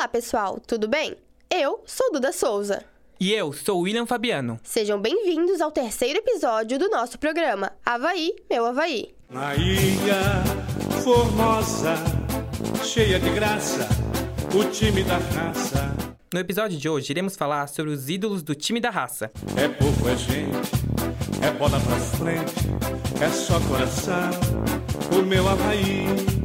Olá, pessoal, tudo bem? Eu sou Duda Souza. E eu sou William Fabiano. Sejam bem-vindos ao terceiro episódio do nosso programa Havaí, meu Havaí. Na ilha formosa, cheia de graça, o time da raça. No episódio de hoje, iremos falar sobre os ídolos do time da raça. É pouco, é gente, é bola pra frente, é só coração, o meu Havaí.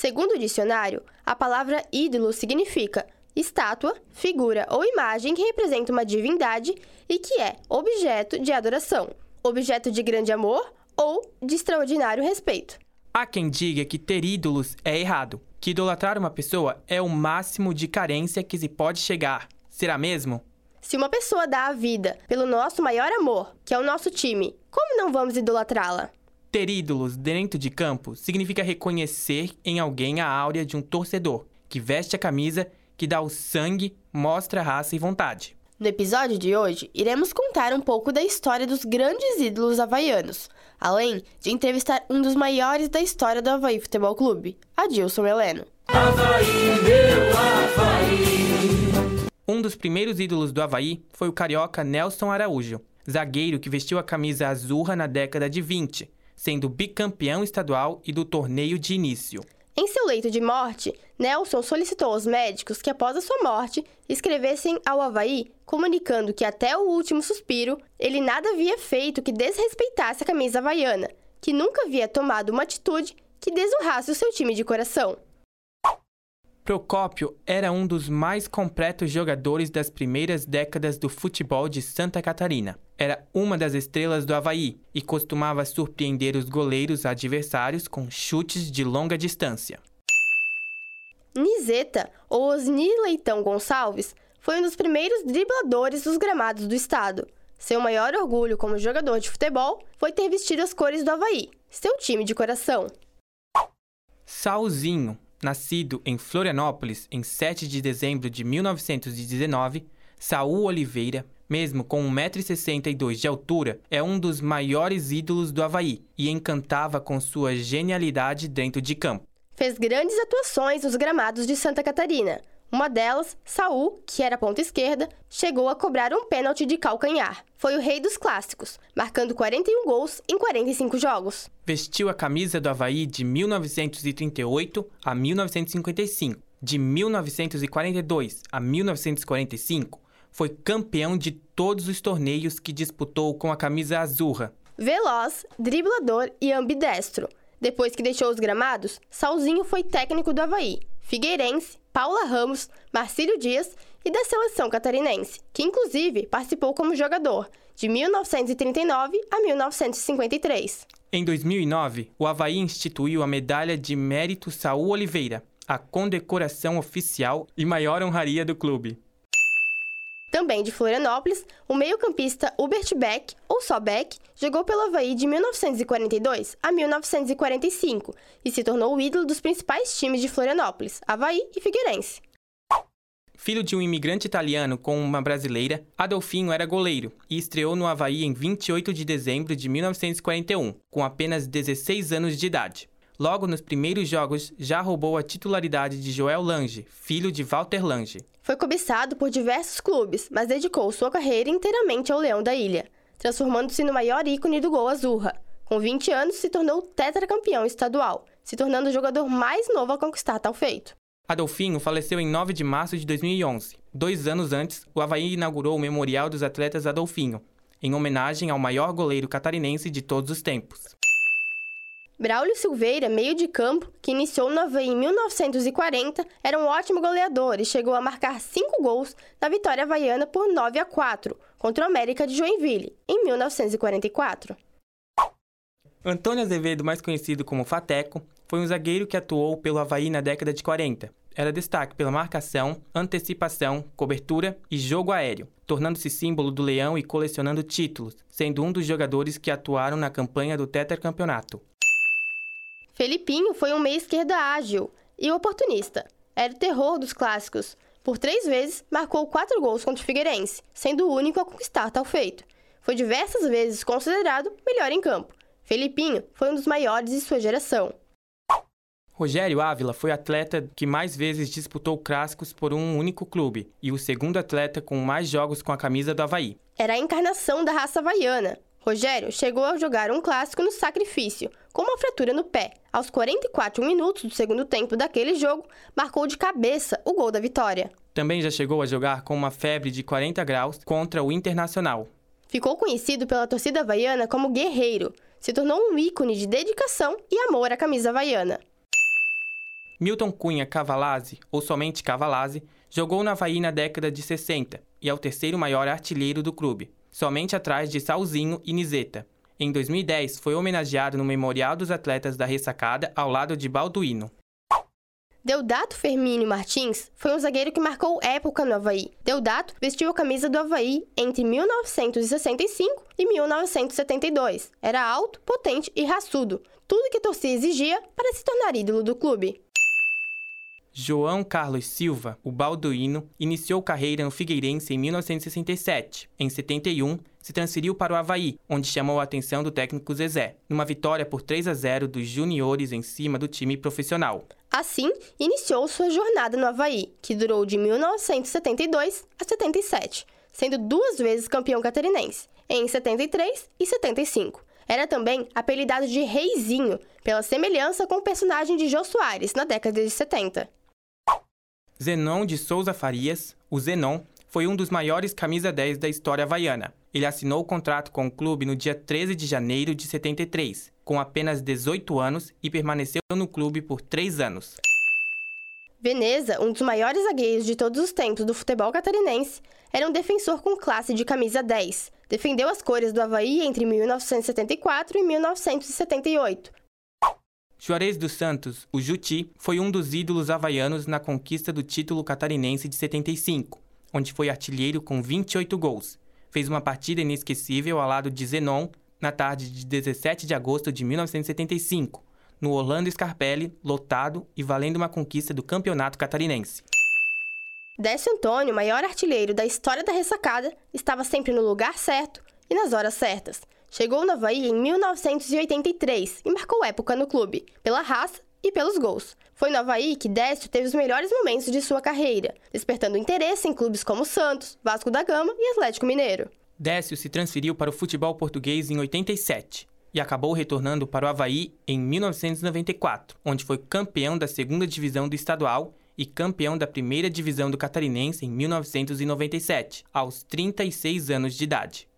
Segundo o dicionário, a palavra ídolo significa estátua, figura ou imagem que representa uma divindade e que é objeto de adoração, objeto de grande amor ou de extraordinário respeito. Há quem diga que ter ídolos é errado, que idolatrar uma pessoa é o máximo de carência que se pode chegar. Será mesmo? Se uma pessoa dá a vida pelo nosso maior amor, que é o nosso time, como não vamos idolatrá-la? Ter ídolos dentro de campo significa reconhecer em alguém a áurea de um torcedor, que veste a camisa, que dá o sangue, mostra raça e vontade. No episódio de hoje, iremos contar um pouco da história dos grandes ídolos havaianos, além de entrevistar um dos maiores da história do Havaí Futebol Clube, Adilson Heleno. Um dos primeiros ídolos do Havaí foi o carioca Nelson Araújo, zagueiro que vestiu a camisa azurra na década de 20, sendo bicampeão estadual e do torneio de início. Em seu leito de morte, Nelson solicitou aos médicos que, após a sua morte, escrevessem ao Havaí comunicando que, até o último suspiro, ele nada havia feito que desrespeitasse a camisa havaiana, que nunca havia tomado uma atitude que desonrasse o seu time de coração. Procópio era um dos mais completos jogadores das primeiras décadas do futebol de Santa Catarina. Era uma das estrelas do Havaí e costumava surpreender os goleiros adversários com chutes de longa distância. Nizeta, ou Osni Leitão Gonçalves, foi um dos primeiros dribladores dos gramados do estado. Seu maior orgulho como jogador de futebol foi ter vestido as cores do Havaí, seu time de coração. Salzinho, Nascido em Florianópolis em 7 de dezembro de 1919, Saul Oliveira, mesmo com 1,62m de altura, é um dos maiores ídolos do Havaí e encantava com sua genialidade dentro de campo. Fez grandes atuações nos gramados de Santa Catarina, uma delas, Saul, que era ponta esquerda, chegou a cobrar um pênalti de calcanhar. Foi o rei dos clássicos, marcando 41 gols em 45 jogos. Vestiu a camisa do Havaí de 1938 a 1955. De 1942 a 1945, foi campeão de todos os torneios que disputou com a camisa azurra. Veloz, driblador e ambidestro. Depois que deixou os gramados, Salzinho foi técnico do Havaí, Figueirense, Paula Ramos, Marcílio Dias e da seleção catarinense, que inclusive participou como jogador de 1939 a 1953. Em 2009, o Havaí instituiu a Medalha de Mérito Saul Oliveira, a condecoração oficial e maior honraria do clube. Também de Florianópolis, o meio-campista Hubert Beck, ou só Beck, jogou pelo Havaí de 1942 a 1945 e se tornou o ídolo dos principais times de Florianópolis, Havaí e Figueirense. Filho de um imigrante italiano com uma brasileira, Adolfinho era goleiro e estreou no Havaí em 28 de dezembro de 1941, com apenas 16 anos de idade. Logo nos primeiros jogos, já roubou a titularidade de Joel Lange, filho de Walter Lange. Foi cobiçado por diversos clubes, mas dedicou sua carreira inteiramente ao Leão da Ilha, transformando-se no maior ícone do gol azurra. Com 20 anos, se tornou tetracampeão estadual, se tornando o jogador mais novo a conquistar tal feito. Adolfinho faleceu em 9 de março de 2011. Dois anos antes, o Havaí inaugurou o Memorial dos Atletas Adolfinho, em homenagem ao maior goleiro catarinense de todos os tempos. Braulio Silveira, meio de campo, que iniciou no Havaí em 1940, era um ótimo goleador e chegou a marcar cinco gols na vitória havaiana por 9 a 4 contra o América de Joinville, em 1944. Antônio Azevedo, mais conhecido como Fateco, foi um zagueiro que atuou pelo Havaí na década de 40. Era destaque pela marcação, antecipação, cobertura e jogo aéreo, tornando-se símbolo do leão e colecionando títulos, sendo um dos jogadores que atuaram na campanha do tetracampeonato. Felipinho foi um meia-esquerda ágil e oportunista. Era o terror dos clássicos. Por três vezes, marcou quatro gols contra o Figueirense, sendo o único a conquistar tal feito. Foi diversas vezes considerado melhor em campo. Felipinho foi um dos maiores de sua geração. Rogério Ávila foi atleta que mais vezes disputou clássicos por um único clube e o segundo atleta com mais jogos com a camisa do Havaí. Era a encarnação da raça havaiana. Rogério chegou a jogar um clássico no sacrifício, com uma fratura no pé. Aos 44 minutos do segundo tempo daquele jogo, marcou de cabeça o gol da vitória. Também já chegou a jogar com uma febre de 40 graus contra o Internacional. Ficou conhecido pela torcida havaiana como guerreiro. Se tornou um ícone de dedicação e amor à camisa havaiana. Milton Cunha Cavalazzi, ou somente Cavalazzi, jogou na Havaí na década de 60 e é o terceiro maior artilheiro do clube, somente atrás de Salzinho e Nizeta. Em 2010, foi homenageado no Memorial dos Atletas da Ressacada ao lado de Balduino. Deodato Fermínio Martins foi um zagueiro que marcou época no Havaí. Deodato vestiu a camisa do Havaí entre 1965 e 1972. Era alto, potente e raçudo, tudo que a torcida exigia para se tornar ídolo do clube. João Carlos Silva, o balduíno, iniciou carreira no Figueirense em 1967. Em 71, se transferiu para o Havaí, onde chamou a atenção do técnico Zezé, numa vitória por 3 a 0 dos juniores em cima do time profissional. Assim, iniciou sua jornada no Havaí, que durou de 1972 a 77, sendo duas vezes campeão catarinense, em 73 e 75. Era também apelidado de Reizinho, pela semelhança com o personagem de Jô Soares na década de 70. Zenon de Souza Farias, o Zenon, foi um dos maiores camisa 10 da história havaiana. Ele assinou o contrato com o clube no dia 13 de janeiro de 73, com apenas 18 anos e permaneceu no clube por três anos. Veneza, um dos maiores zagueiros de todos os tempos do futebol catarinense, era um defensor com classe de camisa 10. Defendeu as cores do Havaí entre 1974 e 1978, Juarez dos Santos, o Juti, foi um dos ídolos havaianos na conquista do título catarinense de 75, onde foi artilheiro com 28 gols. Fez uma partida inesquecível ao lado de Zenon na tarde de 17 de agosto de 1975, no Orlando Scarpelli, lotado e valendo uma conquista do campeonato catarinense. Décio Antônio, maior artilheiro da história da ressacada, estava sempre no lugar certo e nas horas certas. Chegou no Havaí em 1983 e marcou época no clube, pela raça e pelos gols. Foi no Havaí que Décio teve os melhores momentos de sua carreira, despertando interesse em clubes como Santos, Vasco da Gama e Atlético Mineiro. Décio se transferiu para o futebol português em 87 e acabou retornando para o Havaí em 1994, onde foi campeão da segunda divisão do estadual e campeão da primeira divisão do catarinense em 1997, aos 36 anos de idade.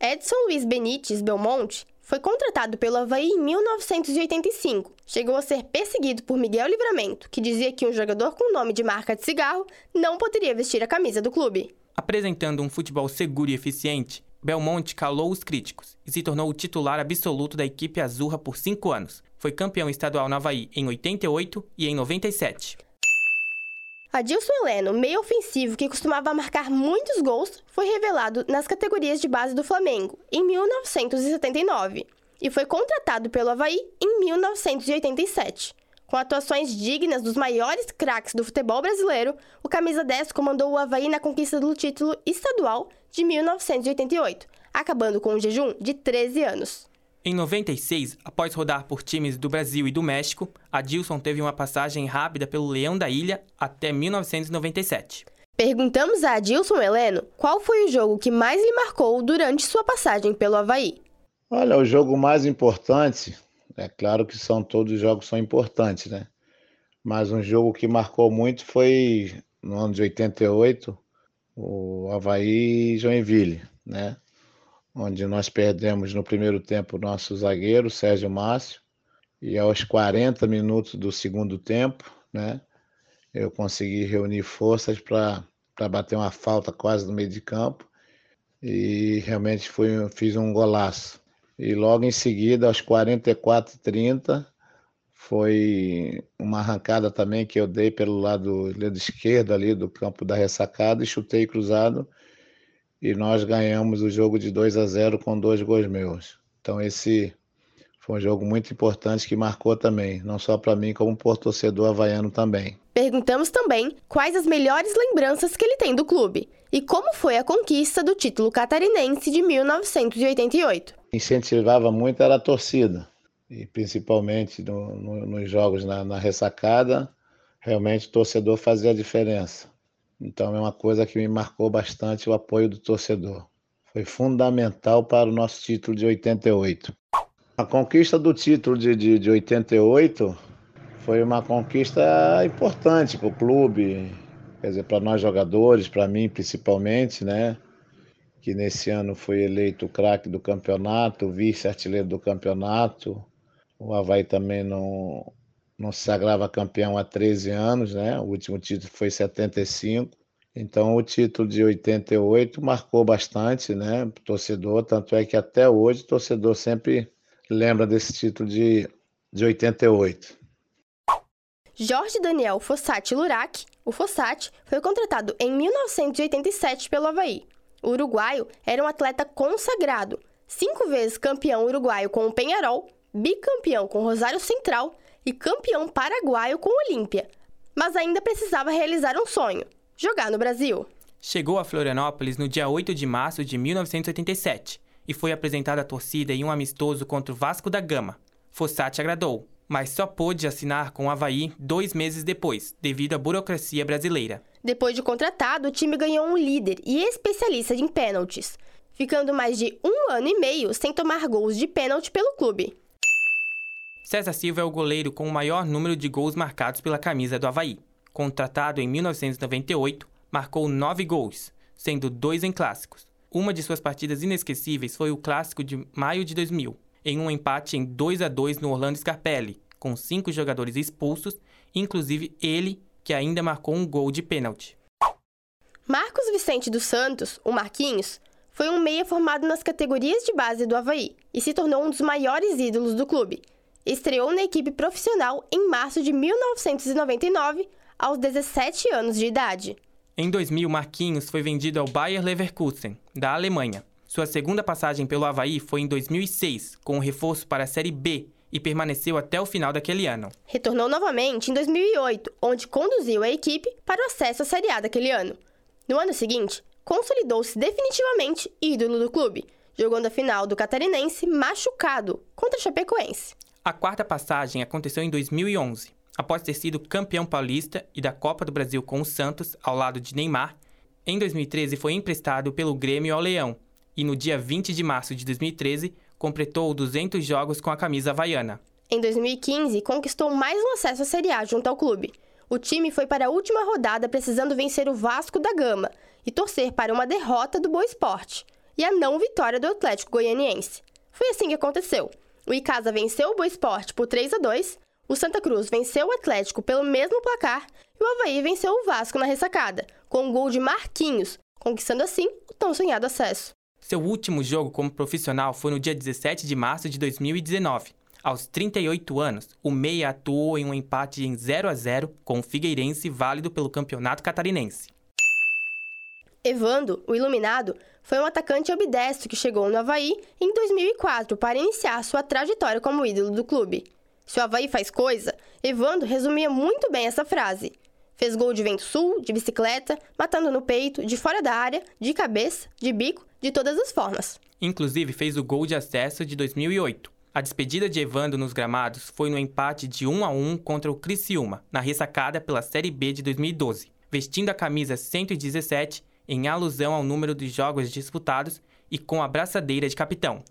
Edson Luiz Benites Belmonte foi contratado pelo Havaí em 1985. Chegou a ser perseguido por Miguel Livramento, que dizia que um jogador com nome de marca de cigarro não poderia vestir a camisa do clube. Apresentando um futebol seguro e eficiente, Belmonte calou os críticos e se tornou o titular absoluto da equipe azurra por cinco anos. Foi campeão estadual no Havaí em 88 e em 97. Adilson Heleno, meio ofensivo que costumava marcar muitos gols, foi revelado nas categorias de base do Flamengo em 1979 e foi contratado pelo Havaí em 1987. Com atuações dignas dos maiores craques do futebol brasileiro, o camisa 10 comandou o Havaí na conquista do título estadual de 1988, acabando com um jejum de 13 anos. Em 96, após rodar por times do Brasil e do México, Adilson teve uma passagem rápida pelo Leão da Ilha até 1997. Perguntamos a Adilson Heleno qual foi o jogo que mais lhe marcou durante sua passagem pelo Havaí. Olha, o jogo mais importante, é claro que são todos os jogos são importantes, né? Mas um jogo que marcou muito foi no ano de 88, o Havaí Joinville, né? Onde nós perdemos no primeiro tempo nosso zagueiro, Sérgio Márcio, e aos 40 minutos do segundo tempo, né, eu consegui reunir forças para bater uma falta quase no meio de campo e realmente foi, fiz um golaço. E logo em seguida, aos 44 30, foi uma arrancada também que eu dei pelo lado, lado esquerdo ali do campo da ressacada e chutei cruzado e nós ganhamos o jogo de 2 a 0 com dois gols meus. Então esse foi um jogo muito importante que marcou também, não só para mim, como por torcedor havaiano também. Perguntamos também quais as melhores lembranças que ele tem do clube e como foi a conquista do título catarinense de 1988. Incentivava muito era a torcida. e principalmente no, no, nos jogos na, na ressacada, realmente o torcedor fazia a diferença. Então é uma coisa que me marcou bastante o apoio do torcedor. Foi fundamental para o nosso título de 88. A conquista do título de, de, de 88 foi uma conquista importante para o clube, quer dizer, para nós jogadores, para mim principalmente, né? Que nesse ano foi eleito o craque do campeonato, vice-artilheiro do campeonato. O Havaí também não, não se sagrava campeão há 13 anos, né? O último título foi 75. Então o título de 88 marcou bastante, né, o torcedor, tanto é que até hoje o torcedor sempre lembra desse título de, de 88. Jorge Daniel Fossati Lurac, o Fossati, foi contratado em 1987 pelo Havaí. O uruguaio era um atleta consagrado, cinco vezes campeão uruguaio com o Penharol, bicampeão com o Rosário Central e campeão paraguaio com o Olímpia. Mas ainda precisava realizar um sonho: jogar no Brasil. Chegou a Florianópolis no dia 8 de março de 1987 e foi apresentado à torcida em um amistoso contra o Vasco da Gama. Fossati agradou, mas só pôde assinar com o Havaí dois meses depois, devido à burocracia brasileira. Depois de contratado, o time ganhou um líder e especialista em pênaltis, ficando mais de um ano e meio sem tomar gols de pênalti pelo clube. César Silva é o goleiro com o maior número de gols marcados pela camisa do Havaí. Contratado em 1998, marcou nove gols, sendo dois em clássicos. Uma de suas partidas inesquecíveis foi o clássico de maio de 2000, em um empate em 2 a 2 no Orlando Scarpelli, com cinco jogadores expulsos, inclusive ele, que ainda marcou um gol de pênalti. Marcos Vicente dos Santos, o Marquinhos, foi um meia formado nas categorias de base do Havaí e se tornou um dos maiores ídolos do clube. Estreou na equipe profissional em março de 1999, aos 17 anos de idade. Em 2000, Marquinhos foi vendido ao Bayer Leverkusen, da Alemanha. Sua segunda passagem pelo Havaí foi em 2006, com um reforço para a Série B, e permaneceu até o final daquele ano. Retornou novamente em 2008, onde conduziu a equipe para o acesso à Série A daquele ano. No ano seguinte, consolidou-se definitivamente ídolo do clube, jogando a final do Catarinense machucado contra a Chapecoense. A quarta passagem aconteceu em 2011 após ter sido campeão paulista e da Copa do Brasil com o Santos, ao lado de Neymar, em 2013 foi emprestado pelo Grêmio ao Leão e no dia 20 de março de 2013 completou 200 jogos com a camisa havaiana. Em 2015, conquistou mais um acesso à Série A junto ao clube. O time foi para a última rodada precisando vencer o Vasco da Gama e torcer para uma derrota do Boa Esporte e a não vitória do Atlético Goianiense. Foi assim que aconteceu. O Icasa venceu o Boa Esporte por 3 a 2 o Santa Cruz venceu o Atlético pelo mesmo placar e o Havaí venceu o Vasco na ressacada, com um gol de Marquinhos, conquistando assim o tão sonhado acesso. Seu último jogo como profissional foi no dia 17 de março de 2019. Aos 38 anos, o Meia atuou em um empate em 0 a 0 com o Figueirense válido pelo Campeonato Catarinense. Evando, o iluminado, foi um atacante ambidestro que chegou no Havaí em 2004 para iniciar sua trajetória como ídolo do clube. Se o Havaí faz coisa, Evandro resumia muito bem essa frase. Fez gol de vento sul, de bicicleta, matando no peito, de fora da área, de cabeça, de bico, de todas as formas. Inclusive fez o gol de acesso de 2008. A despedida de Evandro nos gramados foi no empate de 1 a 1 contra o Criciúma, na ressacada pela Série B de 2012, vestindo a camisa 117 em alusão ao número de jogos disputados e com a braçadeira de capitão.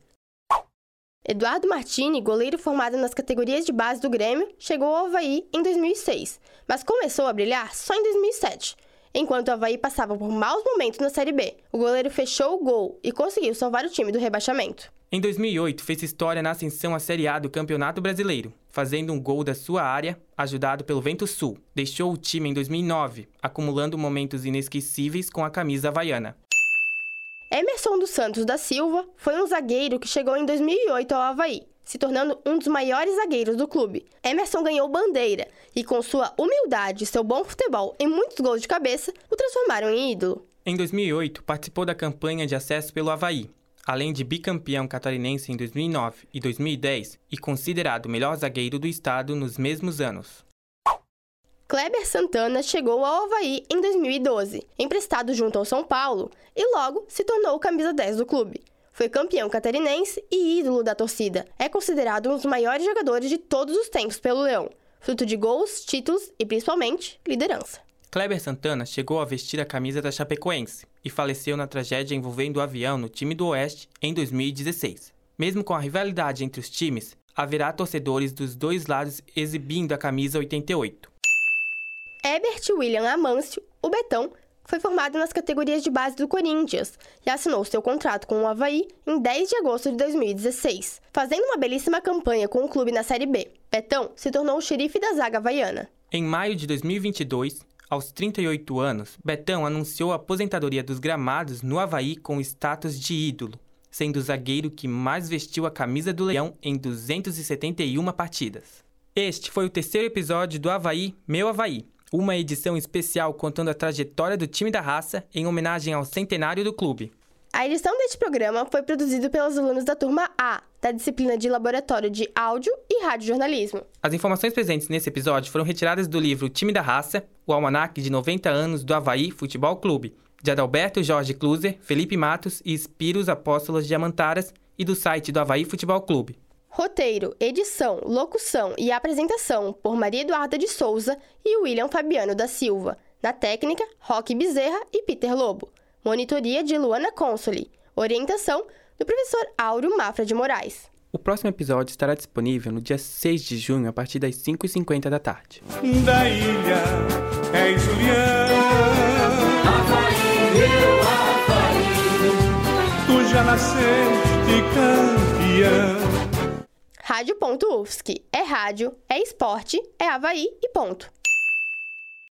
Eduardo Martini, goleiro formado nas categorias de base do Grêmio, chegou ao Havaí em 2006, mas começou a brilhar só em 2007. Enquanto o Havaí passava por maus momentos na Série B, o goleiro fechou o gol e conseguiu salvar o time do rebaixamento. Em 2008, fez história na ascensão à Série A do Campeonato Brasileiro, fazendo um gol da sua área, ajudado pelo Vento Sul. Deixou o time em 2009, acumulando momentos inesquecíveis com a camisa havaiana. Emerson dos Santos da Silva foi um zagueiro que chegou em 2008 ao Havaí, se tornando um dos maiores zagueiros do clube. Emerson ganhou bandeira e, com sua humildade e seu bom futebol e muitos gols de cabeça, o transformaram em ídolo. Em 2008, participou da campanha de acesso pelo Havaí, além de bicampeão catarinense em 2009 e 2010 e considerado o melhor zagueiro do estado nos mesmos anos. Kleber Santana chegou ao Havaí em 2012, emprestado junto ao São Paulo, e logo se tornou o camisa 10 do clube. Foi campeão catarinense e ídolo da torcida. É considerado um dos maiores jogadores de todos os tempos pelo Leão, fruto de gols, títulos e principalmente liderança. Kleber Santana chegou a vestir a camisa da Chapecoense e faleceu na tragédia envolvendo o avião no time do Oeste em 2016. Mesmo com a rivalidade entre os times, haverá torcedores dos dois lados exibindo a camisa 88. Herbert William Amâncio, o Betão, foi formado nas categorias de base do Corinthians e assinou seu contrato com o Havaí em 10 de agosto de 2016, fazendo uma belíssima campanha com o clube na Série B. Betão se tornou o xerife da zaga havaiana. Em maio de 2022, aos 38 anos, Betão anunciou a aposentadoria dos gramados no Havaí com status de ídolo, sendo o zagueiro que mais vestiu a camisa do Leão em 271 partidas. Este foi o terceiro episódio do Havaí, Meu Havaí, uma edição especial contando a trajetória do time da raça em homenagem ao centenário do clube. A edição deste programa foi produzida pelos alunos da turma A, da disciplina de Laboratório de Áudio e Radiojornalismo. As informações presentes nesse episódio foram retiradas do livro Time da Raça, o almanaque de 90 anos do Havaí Futebol Clube, de Adalberto Jorge Kluser, Felipe Matos e Espiros Apóstolos Diamantaras e do site do Havaí Futebol Clube. Roteiro, edição, locução e apresentação por Maria Eduarda de Souza e William Fabiano da Silva. Na técnica, Roque Bezerra e Peter Lobo. Monitoria de Luana Consoli. Orientação do professor Áureo Mafra de Moraes. O próximo episódio estará disponível no dia 6 de junho, a partir das 5h50 da tarde. Da ilha é Juliana. Tu já nasceste campeã. Rádio.UFSC. É rádio, é esporte, é Havaí e ponto.